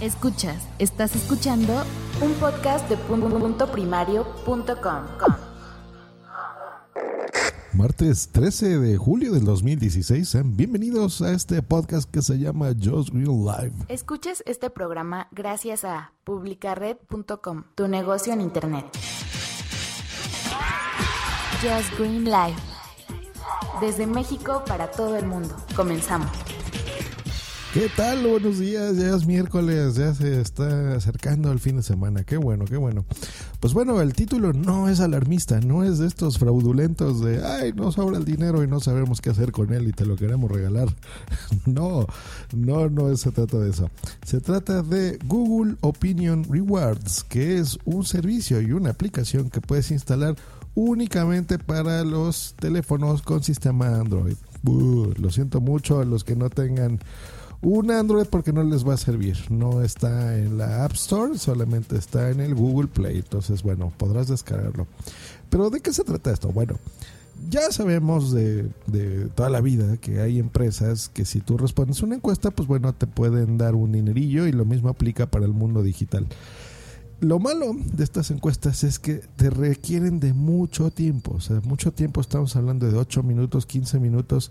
Escuchas, estás escuchando un podcast de punto primario.com. Martes 13 de julio del 2016, sean bienvenidos a este podcast que se llama Just Green Live. Escuchas este programa gracias a publicared.com, tu negocio en internet. Just Green Live. Desde México para todo el mundo. Comenzamos. ¿Qué tal? Buenos días, ya es miércoles, ya se está acercando el fin de semana. Qué bueno, qué bueno. Pues bueno, el título no es alarmista, no es de estos fraudulentos de, ay, nos sobra el dinero y no sabemos qué hacer con él y te lo queremos regalar. no, no, no se trata de eso. Se trata de Google Opinion Rewards, que es un servicio y una aplicación que puedes instalar únicamente para los teléfonos con sistema Android. lo siento mucho a los que no tengan un Android porque no les va a servir. No está en la App Store, solamente está en el Google Play. Entonces, bueno, podrás descargarlo. Pero ¿de qué se trata esto? Bueno, ya sabemos de, toda la vida que hay empresas que si tú respondes una encuesta, pues bueno, te pueden dar un dinerillo y lo mismo aplica para el mundo digital. Lo malo de estas encuestas es que te requieren de mucho tiempo, o sea, mucho tiempo, estamos hablando de 8 minutos, 15 minutos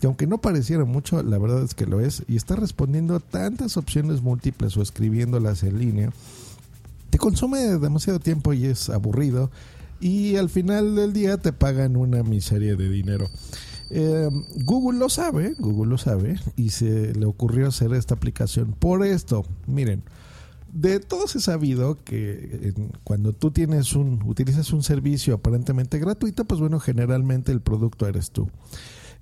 que aunque no pareciera mucho, la verdad es que lo es, y está respondiendo tantas opciones múltiples o escribiéndolas en línea, te consume demasiado tiempo y es aburrido, y al final del día te pagan una miseria de dinero. Eh, Google lo sabe, Google lo sabe, y se le ocurrió hacer esta aplicación por esto. Miren, de todos he sabido que cuando tú tienes un, utilizas un servicio aparentemente gratuito, pues bueno, generalmente el producto eres tú.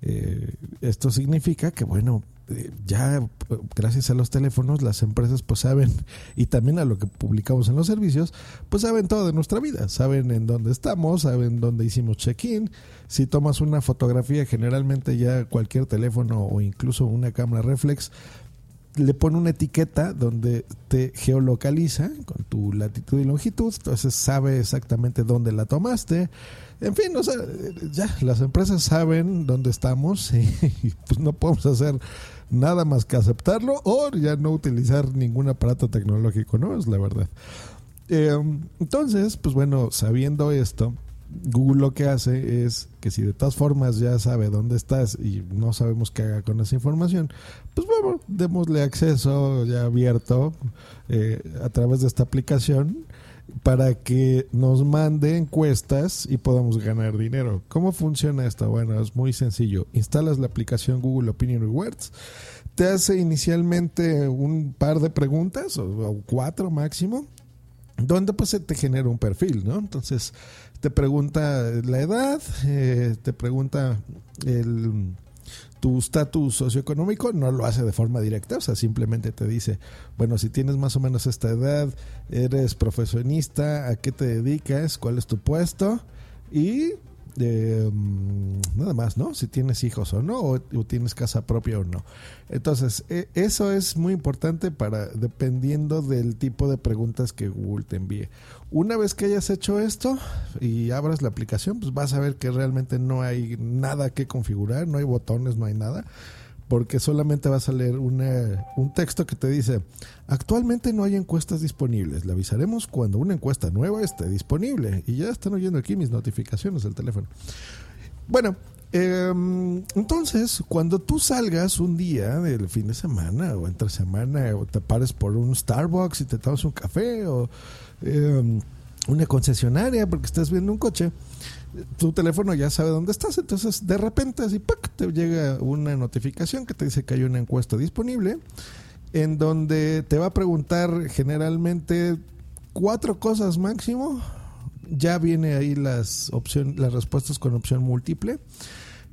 Eh, esto significa que, bueno, eh, ya gracias a los teléfonos las empresas pues saben y también a lo que publicamos en los servicios pues saben todo de nuestra vida. Saben en dónde estamos saben dónde hicimos check-in. Si tomas una fotografía generalmente ya cualquier teléfono o incluso una cámara reflex le pone una etiqueta donde te geolocaliza con tu latitud y longitud, entonces sabe exactamente dónde la tomaste. En fin, o sea, ya las empresas saben dónde estamos y, pues no podemos hacer nada más que aceptarlo o ya no utilizar ningún aparato tecnológico, ¿no? Es la verdad. Eh, entonces, pues bueno, sabiendo esto, Google lo que hace es que si de todas formas ya sabe dónde estás y no sabemos qué haga con esa información, pues bueno, démosle acceso ya abierto eh, a través de esta aplicación para que nos mande encuestas y podamos ganar dinero. ¿Cómo funciona esto? Bueno, es muy sencillo. Instalas la aplicación Google Opinion Rewards, te hace inicialmente un par de preguntas o, cuatro máximo, donde pues se te genera un perfil, ¿no? Entonces te pregunta la edad, eh, te pregunta el, tu estatus socioeconómico, no lo hace de forma directa, o sea, simplemente te dice, bueno, si tienes más o menos esta edad, eres profesionista, a qué te dedicas, cuál es tu puesto y eh, nada más, ¿no? Si tienes hijos o no, o, tienes casa propia o no. Entonces, e, eso es muy importante para, dependiendo del tipo de preguntas que Google te envíe. Una vez que hayas hecho esto y abras la aplicación, pues vas a ver que realmente no hay nada que configurar, no hay botones, no hay nada porque solamente vas a leer una, un texto que te dice, actualmente no hay encuestas disponibles, le avisaremos cuando una encuesta nueva esté disponible. Y ya están oyendo aquí mis notificaciones del teléfono. Bueno, em, entonces, cuando tú salgas un día del fin de semana o entre semana o te pares por un Starbucks y te tomas un café o em, una concesionaria porque estás viendo un coche, tu teléfono ya sabe dónde estás, entonces de repente así te llega una notificación que te dice que hay una encuesta disponible en donde te va a preguntar generalmente cuatro cosas máximo. Ya viene ahí las opciones, las respuestas con opción múltiple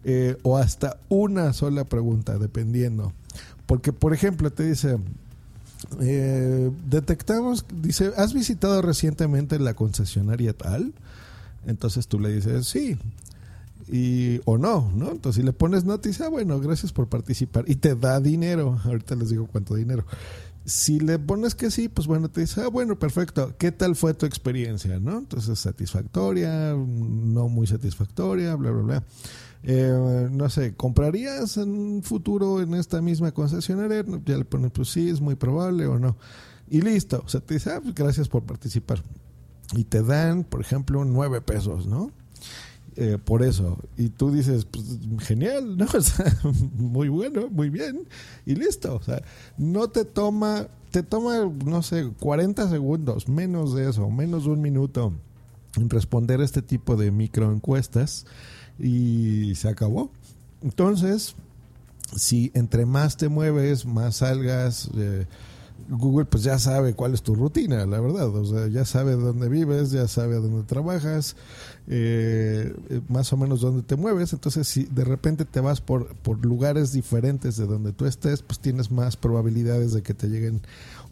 eh, o hasta una sola pregunta, dependiendo. Porque, por ejemplo, te dice, eh, detectamos, dice, ¿has visitado recientemente la concesionaria tal? Entonces tú le dices sí y o no, ¿no? Entonces si le pones noticia, bueno, gracias por participar y te da dinero. Ahorita les digo cuánto dinero. Si le pones que sí, pues bueno, te dice, ah, bueno, perfecto. ¿Qué tal fue tu experiencia, no? Entonces satisfactoria, no muy satisfactoria, bla, bla, bla. Eh, no sé, ¿comprarías en un futuro en esta misma concesionaria? Ya le pones, pues sí, es muy probable o no. Y listo, o sea, te dice, ah, pues gracias por participar. Y te dan, por ejemplo, nueve pesos, ¿no? Eh, por eso. Y tú dices, pues genial, ¿no? O sea, muy bueno, muy bien. Y listo. O sea, no te toma, te toma, no sé, 40 segundos, menos de eso, menos de un minuto en responder este tipo de microencuestas y se acabó. Entonces, si entre más te mueves, más salgas, eh, Google pues ya sabe cuál es tu rutina, la verdad. O sea, ya sabe dónde vives, ya sabe dónde trabajas, eh, más o menos dónde te mueves. Entonces, si de repente te vas por, por lugares diferentes de donde tú estés, pues tienes más probabilidades de que te lleguen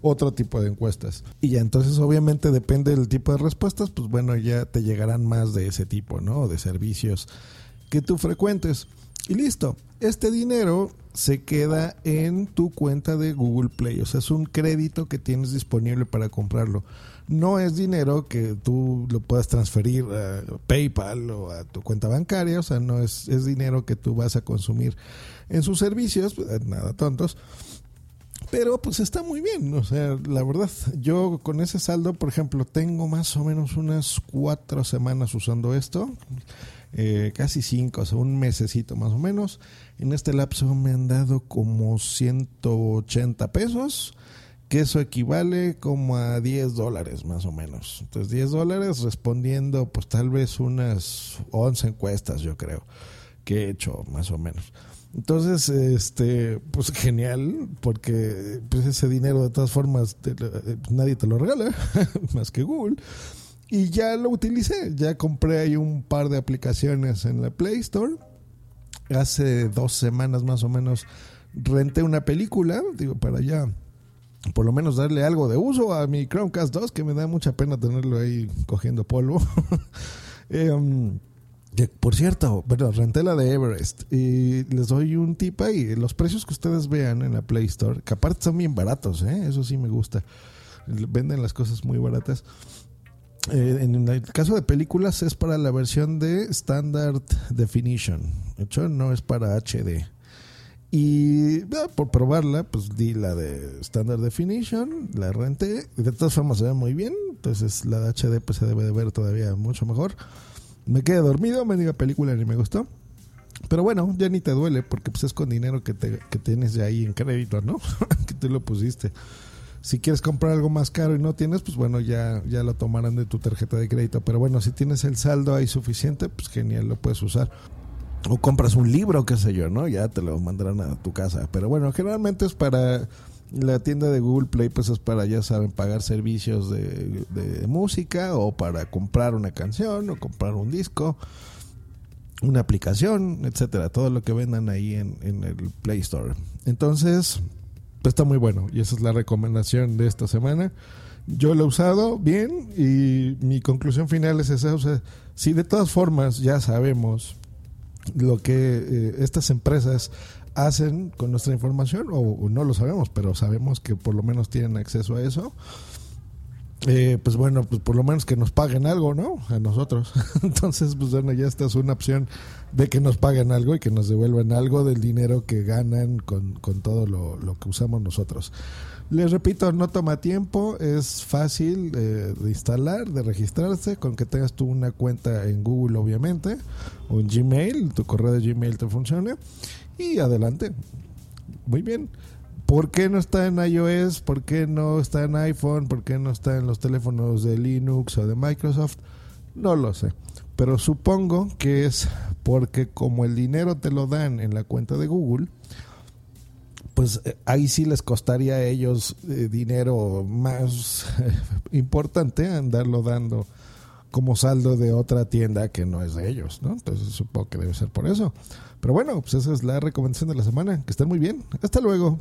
otro tipo de encuestas. Y ya entonces obviamente depende del tipo de respuestas, pues bueno, ya te llegarán más de ese tipo, ¿no? De servicios que tú frecuentes. Y listo, este dinero se queda en tu cuenta de Google Play, o sea, es un crédito que tienes disponible para comprarlo. No es dinero que tú lo puedas transferir a PayPal o a tu cuenta bancaria, o sea, no es, es dinero que tú vas a consumir en sus servicios, nada tontos. Pero pues está muy bien, o sea, la verdad, yo con ese saldo, por ejemplo, tengo más o menos unas cuatro semanas usando esto, eh, casi cinco, o sea, un mesecito más o menos. En este lapso me han dado como 180 pesos, que eso equivale como a 10 dólares más o menos. Entonces 10 dólares respondiendo pues tal vez unas 11 encuestas yo creo que he hecho más o menos. Entonces, este, pues genial, porque pues ese dinero de todas formas eh, nadie te lo regala, más que Google. Y ya lo utilicé, ya compré ahí un par de aplicaciones en la Play Store. Hace dos semanas más o menos renté una película, digo, para ya por lo menos darle algo de uso a mi Chromecast 2, que me da mucha pena tenerlo ahí cogiendo polvo. um, por cierto, bueno, renté la de Everest y les doy un tip ahí. Los precios que ustedes vean en la Play Store, que aparte son bien baratos, ¿eh? eso sí me gusta. Venden las cosas muy baratas. Eh, en el caso de películas es para la versión de Standard Definition. De hecho, no es para HD. Y por probarla, pues di la de Standard Definition, la renté. De todas formas se ve muy bien. Entonces la de HD pues se debe de ver todavía mucho mejor me quedé dormido, me diga película ni me gustó. Pero bueno, ya ni te duele porque pues es con dinero que, te, que tienes ya ahí en crédito, ¿no? que tú lo pusiste. Si quieres comprar algo más caro y no tienes, pues bueno, ya, ya lo tomarán de tu tarjeta de crédito. Pero bueno, si tienes el saldo ahí suficiente, pues genial, lo puedes usar. O compras un libro, qué sé yo, ¿no? Ya te lo mandarán a tu casa. Pero bueno, generalmente es para la tienda de Google Play pues es para, ya saben, pagar servicios de, música o para comprar una canción o comprar un disco, una aplicación, etcétera, todo lo que vendan ahí en, el Play Store. Entonces, está muy bueno y esa es la recomendación de esta semana. Yo lo he usado bien y mi conclusión final es esa, o sea, si de todas formas ya sabemos lo que eh, estas empresas hacen con nuestra información, o, no lo sabemos, pero sabemos que por lo menos tienen acceso a eso. Eh, pues bueno, pues por lo menos que nos paguen algo, ¿no? A nosotros. Entonces, pues bueno, ya esta es una opción de que nos paguen algo y que nos devuelvan algo del dinero que ganan con, todo lo, que usamos nosotros. Les repito, no toma tiempo, es fácil eh, de instalar, de registrarse, con que tengas tú una cuenta en Google, obviamente, o en Gmail, tu correo de Gmail te funcione y adelante. Muy bien. ¿Por qué no está en iOS? ¿Por qué no está en iPhone? ¿Por qué no está en los teléfonos de Linux o de Microsoft? No lo sé. Pero supongo que es porque como el dinero te lo dan en la cuenta de Google, pues eh, ahí sí les costaría a ellos eh, dinero más importante andarlo dando como saldo de otra tienda que no es de ellos, ¿no? Entonces supongo que debe ser por eso. Pero bueno, pues esa es la recomendación de la semana. Que estén muy bien. Hasta luego